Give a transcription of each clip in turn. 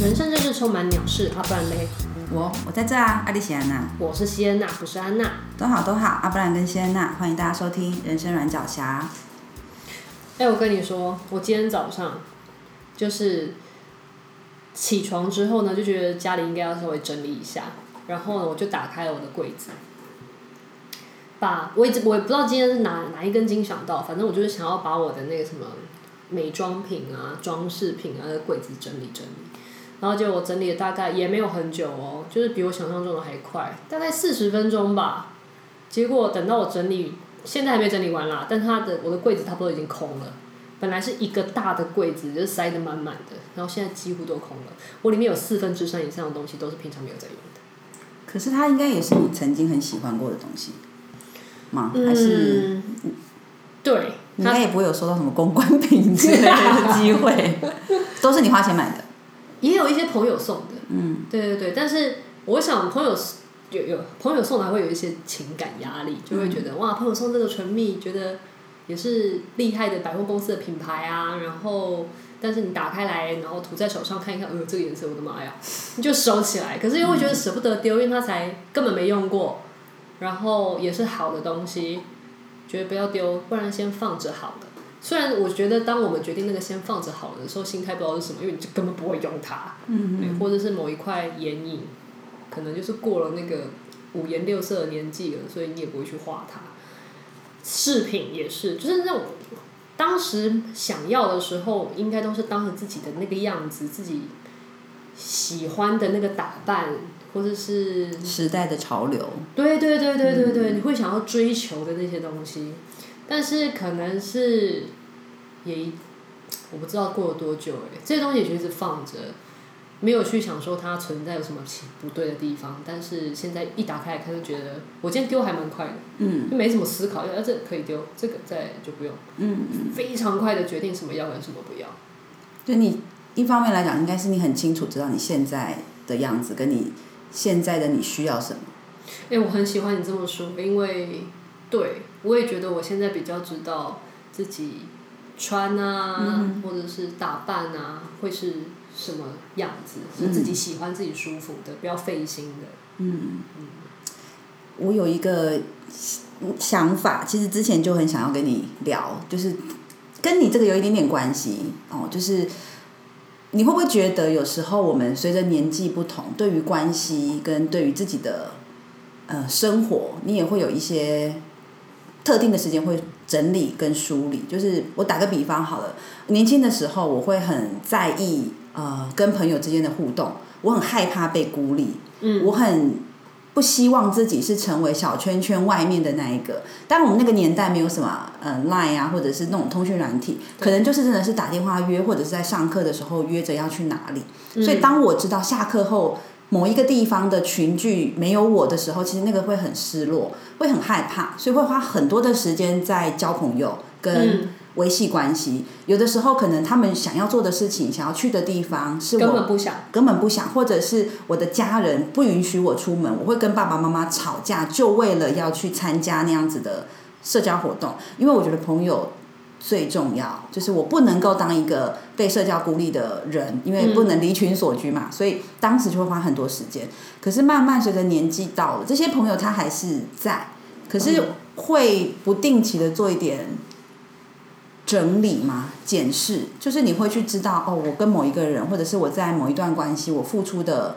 人生真是充满鸟事啊，不然嘞？我我在这啊，阿丽西安娜，我是西安娜，不是安娜。都好都好，阿布兰跟西安娜，欢迎大家收听《人生软脚侠》。哎，我跟你说，我今天早上就是起床之后呢，就觉得家里应该要稍微整理一下，然后呢，我就打开了我的柜子，把我一直我也不知道今天是哪哪一根筋想到，反正我就是想要把我的那个什么美妆品啊、装饰品啊的柜子整理整理。然后就我整理了大概也没有很久哦，就是比我想象中的还快，大概四十分钟吧。结果等到我整理，现在还没整理完啦，但它的我的柜子差不多已经空了。本来是一个大的柜子，就是塞得满满的，然后现在几乎都空了。我里面有四分之三以上的东西都是平常没有在用的。可是它应该也是你曾经很喜欢过的东西吗？还是？嗯、对。你应该也不会有收到什么公关品之类的 机会，都是你花钱买的。也有一些朋友送的，嗯，对对对，但是我想朋友有有朋友送的还会有一些情感压力，就会觉得、嗯、哇，朋友送这个唇蜜，觉得也是厉害的百货公司的品牌啊，然后但是你打开来，然后涂在手上看一看，呃，这个颜色，我的妈呀，你就收起来，可是又会觉得舍不得丢，因为它才根本没用过，然后也是好的东西，觉得不要丢，不然先放着好了。虽然我觉得，当我们决定那个先放着好了的时候，心态不知道是什么，因为你就根本不会用它，嗯，或者是某一块眼影，可能就是过了那个五颜六色的年纪了，所以你也不会去画它。饰品也是，就是那种当时想要的时候，应该都是当时自己的那个样子，自己喜欢的那个打扮，或者是时代的潮流。对对对对对对，嗯，你会想要追求的那些东西。但是可能是，也，我不知道过了多久哎，这些东西一直放着，没有去想说它存在有什么不对的地方。但是现在一打开来看，就觉得我今天丢还蛮快的，嗯，就没什么思考，要这可以丢，这个再就不用，嗯嗯，非常快的决定什么要跟什么不要。对你一方面来讲，应该是你很清楚知道你现在的样子跟你现在的你需要什么。哎，我很喜欢你这么说，因为。对，我也觉得我现在比较知道自己穿啊，嗯、或者是打扮啊，会是什么样子，是自己喜欢、自己舒服的，不要费心的。嗯嗯。我有一个想法，其实之前就很想要跟你聊，就是跟你这个有一点点关系哦，就是你会不会觉得有时候我们随着年纪不同，对于关系跟对于自己的呃生活，你也会有一些。特定的时间会整理跟梳理，就是我打个比方好了，年轻的时候我会很在意呃跟朋友之间的互动，我很害怕被孤立，嗯，我很不希望自己是成为小圈圈外面的那一个。当然我们那个年代没有什么呃 Line 啊，或者是那种通讯软体，可能就是真的是打电话约，或者是在上课的时候约着要去哪里。所以当我知道下课后。某一个地方的群聚没有我的时候，其实那个会很失落，会很害怕，所以会花很多的时间在交朋友跟维系关系。嗯。有的时候可能他们想要做的事情、想要去的地方是我根本不想，根本不想，或者是我的家人不允许我出门，我会跟爸爸妈妈吵架，就为了要去参加那样子的社交活动，因为我觉得朋友。最重要就是我不能够当一个被社交孤立的人，因为不能离群所居嘛，所以当时就会花很多时间。可是慢慢随着年纪到了，这些朋友他还是在，可是会不定期的做一点整理嘛，检视，就是你会去知道哦，我跟某一个人，或者是我在某一段关系，我付出的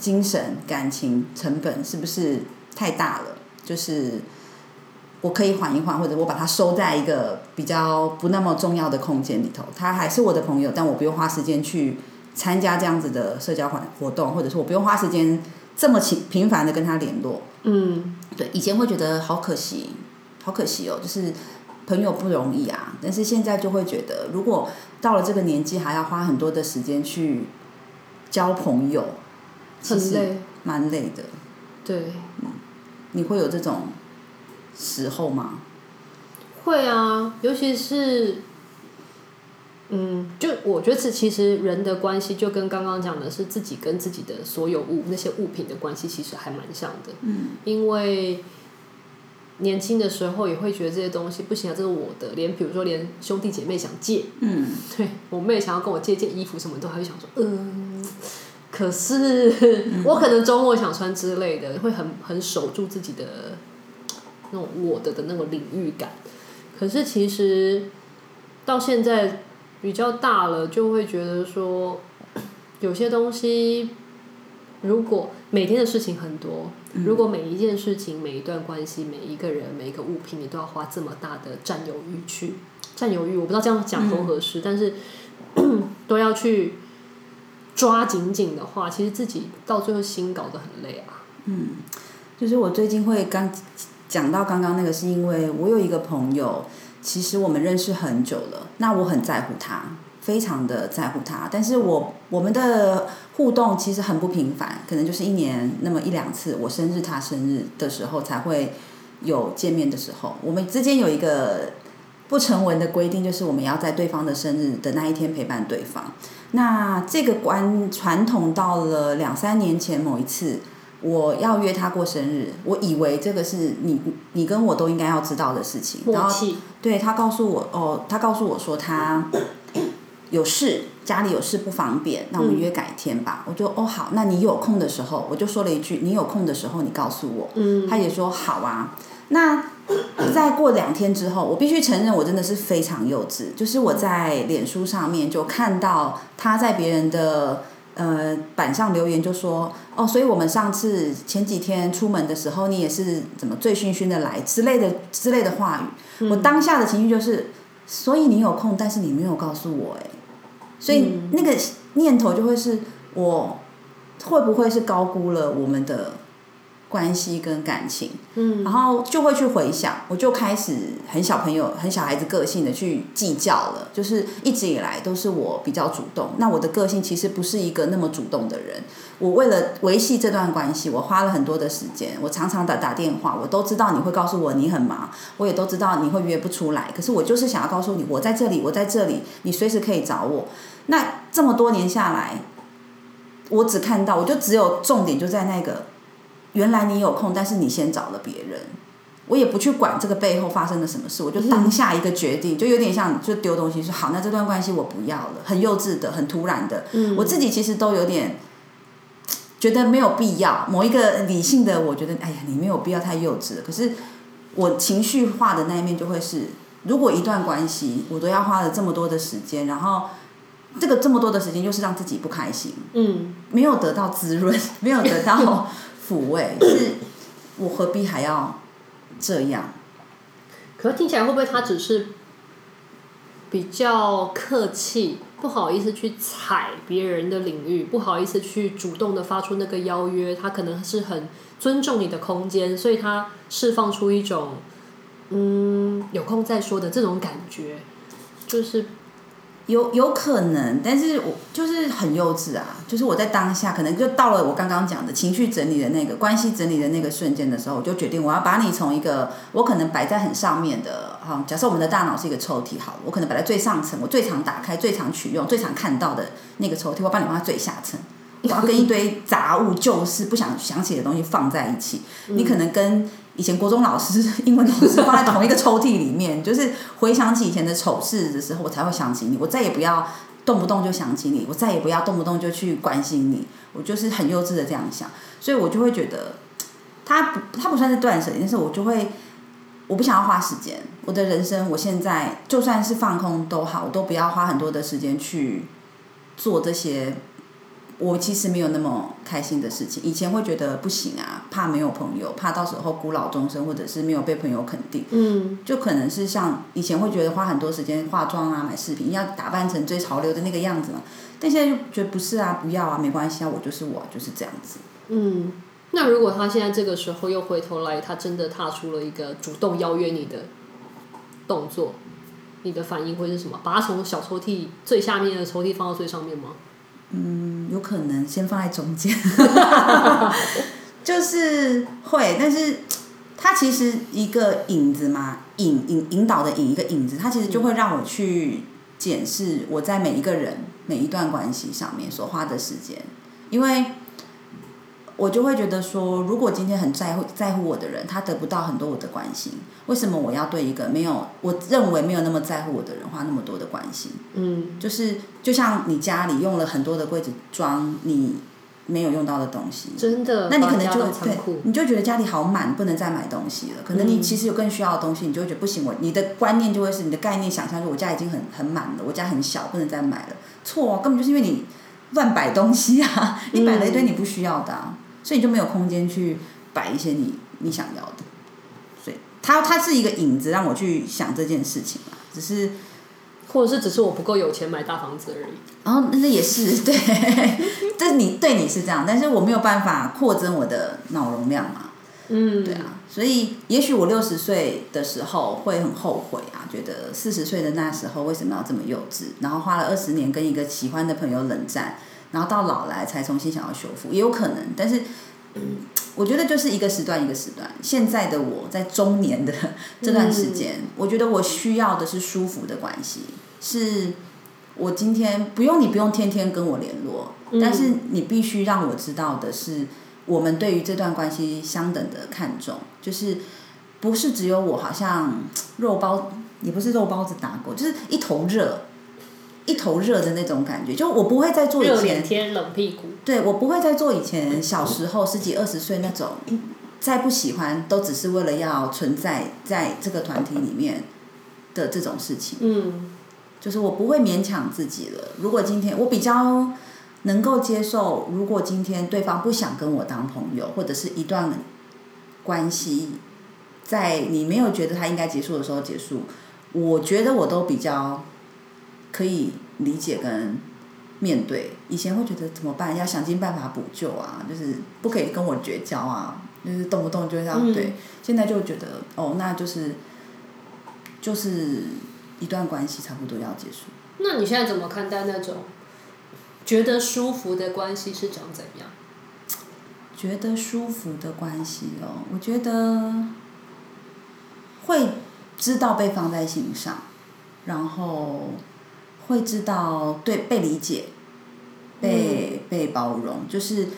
精神、感情成本是不是太大了？就是。我可以缓一缓，或者我把它收在一个比较不那么重要的空间里头。他还是我的朋友，但我不用花时间去参加这样子的社交活动，或者是我不用花时间这么频频繁的跟他联络。嗯，对，以前会觉得好可惜，好可惜哦，就是朋友不容易啊。但是现在就会觉得，如果到了这个年纪还要花很多的时间去交朋友，其实蛮累的。对，嗯，你会有这种。时候吗？会啊，尤其是，嗯，就我觉得是其实人的关系就跟刚刚讲的是自己跟自己的所有物那些物品的关系其实还蛮像的。嗯，因为年轻的时候也会觉得这些东西不行啊，这是我的。连比如说，连兄弟姐妹想借，嗯，对我妹想要跟我借件衣服，什么都还会想说，嗯，可是我可能周末想穿之类的，会很很守住自己的那种我的的那种领域感。可是其实到现在比较大了，就会觉得说，有些东西。如果每天的事情很多，如果每一件事情、每一段关系、每一个人、每一个物品，你都要花这么大的占有欲去占有欲，我不知道这样讲合不合适，嗯、但是 都要去抓紧紧的话，其实自己到最后心搞得很累啊。嗯，就是我最近会刚讲到刚刚那个，是因为我有一个朋友，其实我们认识很久了，那我很在乎他。非常的在乎他，但是我我们的互动其实很不频繁，可能就是一年那么一两次，我生日他生日的时候才会有见面的时候。我们之间有一个不成文的规定，就是我们要在对方的生日的那一天陪伴对方。那这个关传统到了两三年前某一次，我要约他过生日，我以为这个是你你跟我都应该要知道的事情。然后对他告诉我哦，他告诉我说他。有事，家里有事不方便，那我们约改天吧。嗯、我就哦好，那你有空的时候，我就说了一句，你有空的时候你告诉我。嗯，他也说好啊。那再过两天之后，我必须承认，我真的是非常幼稚。就是我在脸书上面就看到他在别人的呃板上留言，就说哦，所以我们上次前几天出门的时候，你也是怎么醉醺醺的来之类的之类的话语。嗯、我当下的情绪就是，所以你有空，但是你没有告诉我，哎。所以那个念头就会是我会不会是高估了我们的关系跟感情？嗯，然后就会去回想，我就开始很小朋友、很小孩子个性的去计较了。就是一直以来都是我比较主动，那我的个性其实不是一个那么主动的人。我为了维系这段关系，我花了很多的时间，我常常打打电话，我都知道你会告诉我你很忙，我也都知道你会约不出来。可是我就是想要告诉你，我在这里，我在这里，你随时可以找我。那这么多年下来，我只看到，我就只有重点就在那个，原来你有空，但是你先找了别人，我也不去管这个背后发生了什么事，我就当下一个决定，就有点像就丢东西说好，那这段关系我不要了，很幼稚的，很突然的，我自己其实都有点觉得没有必要。某一个理性的，我觉得哎呀，你没有必要太幼稚了。可是我情绪化的那一面就会是，如果一段关系我都要花了这么多的时间，然后。这个这么多的时间，就是让自己不开心，嗯，没有得到滋润，没有得到 抚慰，是，我何必还要这样？可是听起来会不会他只是比较客气，不好意思去踩别人的领域，不好意思去主动的发出那个邀约，他可能是很尊重你的空间，所以他释放出一种嗯，有空再说的这种感觉，就是。有有可能，但是我就是很幼稚啊！就是我在当下，可能就到了我刚刚讲的情绪整理的那个关系整理的那个瞬间的时候，我就决定我要把你从一个我可能摆在很上面的哈，假设我们的大脑是一个抽屉，好，我可能摆在最上层，我最常打开、最常取用、最常看到的那个抽屉，我把你放在最下层，我要跟一堆杂物、旧事、不想想起的东西放在一起，你可能跟。以前国中老师、英文老师放在同一个抽屉里面，就是回想起以前的丑事的时候，我才会想起你。我再也不要动不动就想起你，我再也不要动不动就去关心你。我就是很幼稚的这样想，所以我就会觉得，他不，他不算是断舍离，但是我就会，我不想要花时间。我的人生，我现在就算是放空都好，我都不要花很多的时间去做这些。我其实没有那么开心的事情，以前会觉得不行啊，怕没有朋友，怕到时候孤老终生，或者是没有被朋友肯定。嗯，就可能是像以前会觉得花很多时间化妆啊、买饰品，要打扮成最潮流的那个样子嘛。但现在就觉得不是啊，不要啊，没关系啊，我就是我，就是这样子。嗯，那如果他现在这个时候又回头来，他真的踏出了一个主动邀约你的动作，你的反应会是什么？把他从小抽屉最下面的抽屉放到最上面吗？嗯，有可能先放在中间，就是会，但是它其实一个影子嘛，引引引导的引一个影子，它其实就会让我去检视我在每一个人每一段关系上面所花的时间，因为我就会觉得说，如果今天很在乎在乎我的人，他得不到很多我的关心，为什么我要对一个没有我认为没有那么在乎我的人花那么多的关心？嗯，就是就像你家里用了很多的柜子装你没有用到的东西，真的，那你可能就对，你就觉得家里好满，不能再买东西了。可能你其实有更需要的东西，你就会觉得不行，我你的观念就会是你的概念想象，说我家已经很很满了，我家很小，不能再买了。错啊，根本就是因为你乱摆东西啊，你摆了一堆你不需要的啊。所以你就没有空间去摆一些你你想要的，所以它它是一个影子让我去想这件事情嘛，只是或者是只是我不够有钱买大房子而已。然后那也是 对，这你对你是这样，但是我没有办法扩增我的脑容量嘛，嗯，对啊，所以也许我六十岁的时候会很后悔啊，觉得四十岁的那时候为什么要这么幼稚，然后花了二十年跟一个喜欢的朋友冷战。然后到老来才重新想要修复，也有可能。但是，嗯，我觉得就是一个时段一个时段。现在的我在中年的这段时间，嗯，我觉得我需要的是舒服的关系，是我今天不用你不用天天跟我联络，嗯，但是你必须让我知道的是，我们对于这段关系相等的看重，就是不是只有我好像肉包，也不是肉包子打狗，就是一头热。一头热的那种感觉，就我不会再做以前热脸贴冷屁股。对，我不会再做以前小时候十几二十岁那种，再不喜欢都只是为了要存在在这个团体里面的这种事情。嗯，就是我不会勉强自己了。如果今天我比较能够接受，如果今天对方不想跟我当朋友，或者是一段关系，在你没有觉得他应该结束的时候结束，我觉得我都比较。可以理解跟面对，以前会觉得怎么办？要想尽办法补救啊，就是不可以跟我绝交啊，就是动不动就这样、嗯、对。现在就觉得哦，那就是就是一段关系差不多要结束。那你现在怎么看待那种觉得舒服的关系是长怎样？觉得舒服的关系哦，我觉得会知道被放在心上，然后。会知道对被理解，被被包容，就是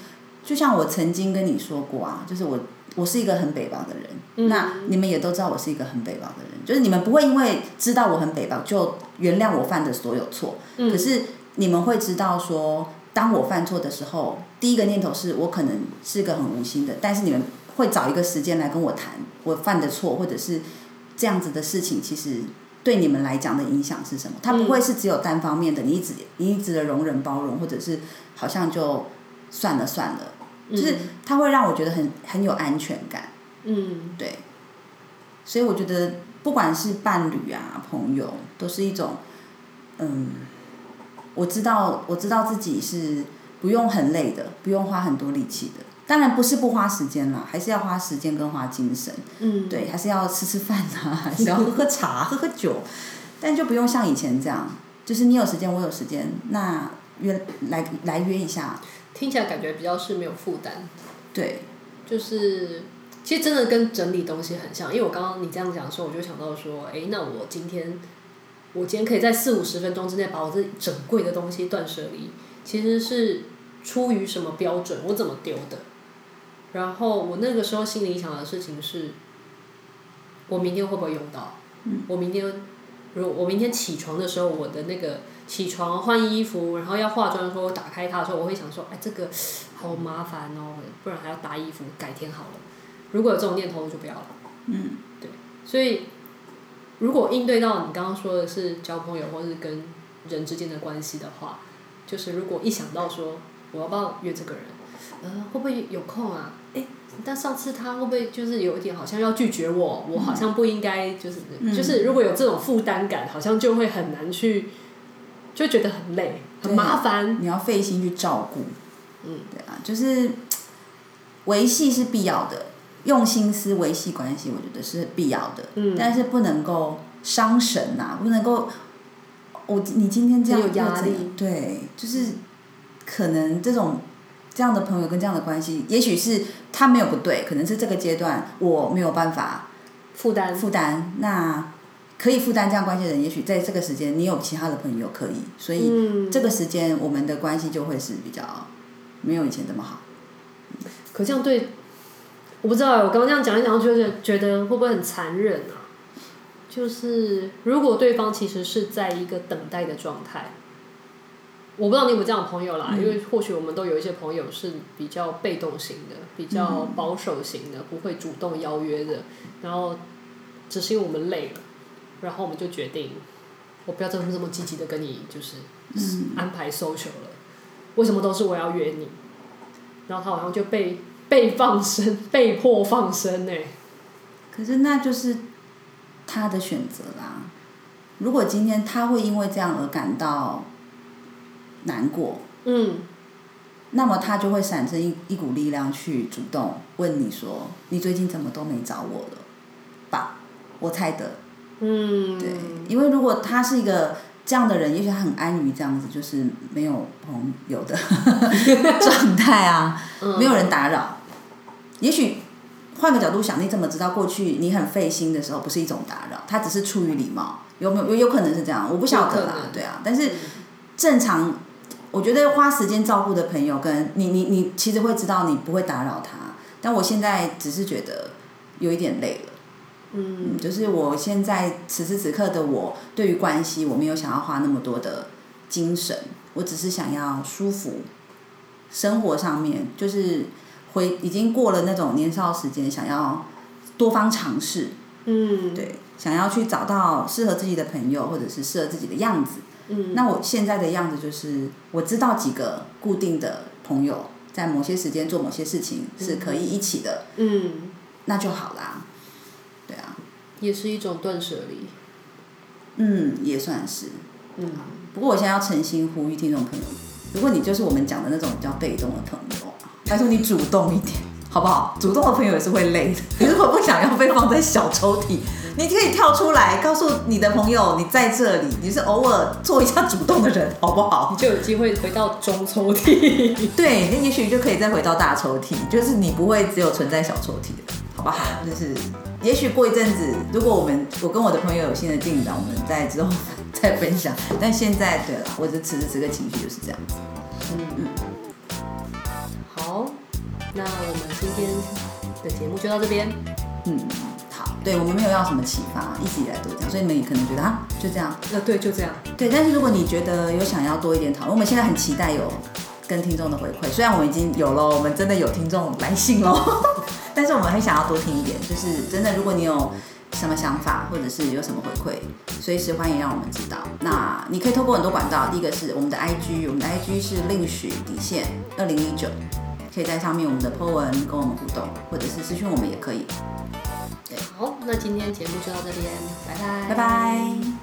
就像我曾经跟你说过啊，就是我我是一个很北方的人，嗯，那你们也都知道我是一个很北方的人，就是你们不会因为知道我很北方就原谅我犯的所有错，嗯，可是你们会知道说，当我犯错的时候，第一个念头是我可能是个很无心的，但是你们会找一个时间来跟我谈我犯的错，或者是这样子的事情，其实。对你们来讲的影响是什么？它不会是只有单方面的，你一直你一直的容忍包容，或者是好像就算了算了，就是它会让我觉得很很有安全感。嗯，对。所以我觉得不管是伴侣啊、朋友，都是一种，嗯，我知道我知道自己是不用很累的，不用花很多力气的。当然不是不花时间了，还是要花时间跟花精神。嗯，对，还是要吃吃饭啊，还是要喝喝茶、喝喝酒，但就不用像以前这样，就是你有时间，我有时间，那约来来约一下。听起来感觉比较是没有负担。对，就是其实真的跟整理东西很像，因为我刚刚你这样讲的时候，我就想到说，哎，那我今天我今天可以在四五十分钟之内把我这整柜的东西断舍离，其实是出于什么标准？我怎么丢的？然后我那个时候心里想的事情是，我明天会不会用到？嗯、我明天，如我明天起床的时候，我的那个起床换衣服，然后要化妆的时候，我打开它的时候，我会想说，哎，这个好麻烦哦，不然还要搭衣服，改天好了。如果有这种念头，我就不要了。嗯，对。所以，如果应对到你刚刚说的是交朋友或是跟人之间的关系的话，就是如果一想到说我要不要约这个人。呃，会不会有空啊？哎，但上次他会不会就是有一点好像要拒绝我？我好像不应该就是、嗯、就是如果有这种负担感，好像就会很难去，就觉得很累，很麻烦。你要费心去照顾，嗯，对啊，就是维系是必要的，用心思维系关系，我觉得是必要的。嗯，但是不能够伤神呐、啊，不能够我你今天这样有压力，对，就是可能这种。这样的朋友跟这样的关系，也许是他没有不对，可能是这个阶段我没有办法负担负担。那可以负担这样关系的人，也许在这个时间你有其他的朋友可以，所以这个时间我们的关系就会是比较没有以前这么好。可这样对，我不知道，我刚刚这样讲一讲，就是觉得会不会很残忍啊？就是如果对方其实是在一个等待的状态，我不知道你有没有这样的朋友啦，嗯、因为或许我们都有一些朋友是比较被动型的，比较保守型的，不会主动邀约的，然后只是因为我们累了，然后我们就决定，我不要这么这么积极的跟你就是安排 social 了，为什么都是我要约你？然后他好像就被被放生，被迫放生呢、欸。可是那就是他的选择啦。如果今天他会因为这样而感到难过，嗯，那么他就会产生一一股力量去主动问你说：“你最近怎么都没找我了？”吧，我猜的。嗯，对，因为如果他是一个。这样的人，也许他很安于这样子，就是没有朋友的 状态啊，没有人打扰。也许换个角度想，你怎么知道过去你很费心的时候不是一种打扰？他只是出于礼貌，有没有？有有可能是这样，我不晓得啦。对啊，但是正常，我觉得花时间照顾的朋友，跟你你你其实会知道你不会打扰他。但我现在只是觉得有一点累了。嗯，就是我现在此时此刻的我，对于关系我没有想要花那么多的精神，我只是想要舒服。生活上面就是回已经过了那种年少时间，想要多方尝试。嗯，对，想要去找到适合自己的朋友，或者是适合自己的样子。嗯，那我现在的样子就是我知道几个固定的朋友，在某些时间做某些事情是可以一起的。嗯，那就好啦。对啊也是一种断舍离，嗯，也算是，嗯。不过我现在要诚心呼吁听众朋友，如果你就是我们讲的那种比较被动的朋友，拜托你主动一点，好不好？主动的朋友也是会累的。你如果不想要被放在小抽屉，你可以跳出来，告诉你的朋友你在这里，你是偶尔做一下主动的人，好不好？你就有机会回到中抽屉。对，那也许就可以再回到大抽屉，就是你不会只有存在小抽屉的，好不好？就是。也许过一阵子，如果我们我跟我的朋友有新的进展，我们再之后再分享。但现在，对了，我的此时此刻情绪就是这样子。嗯嗯。好，那我们今天的节目就到这边。嗯，好。对，我们没有要什么启发，一直以来都这样，所以你们也可能觉得啊，就这样。那对，就这样。对，但是如果你觉得有想要多一点讨论，我们现在很期待有跟听众的回馈。虽然我们已经有了，我们真的有听众来信喽。但是我们很想要多听一点，就是真的，如果你有什么想法，或者是有什么回馈，随时欢迎让我们知道。那你可以透过很多管道，第一个是我们的 IG，我们的 IG 是另许底线二零一九，可以在上面我们的 po 文跟我们互动，或者是私讯我们也可以。好，那今天节目就到这边，拜拜，拜拜。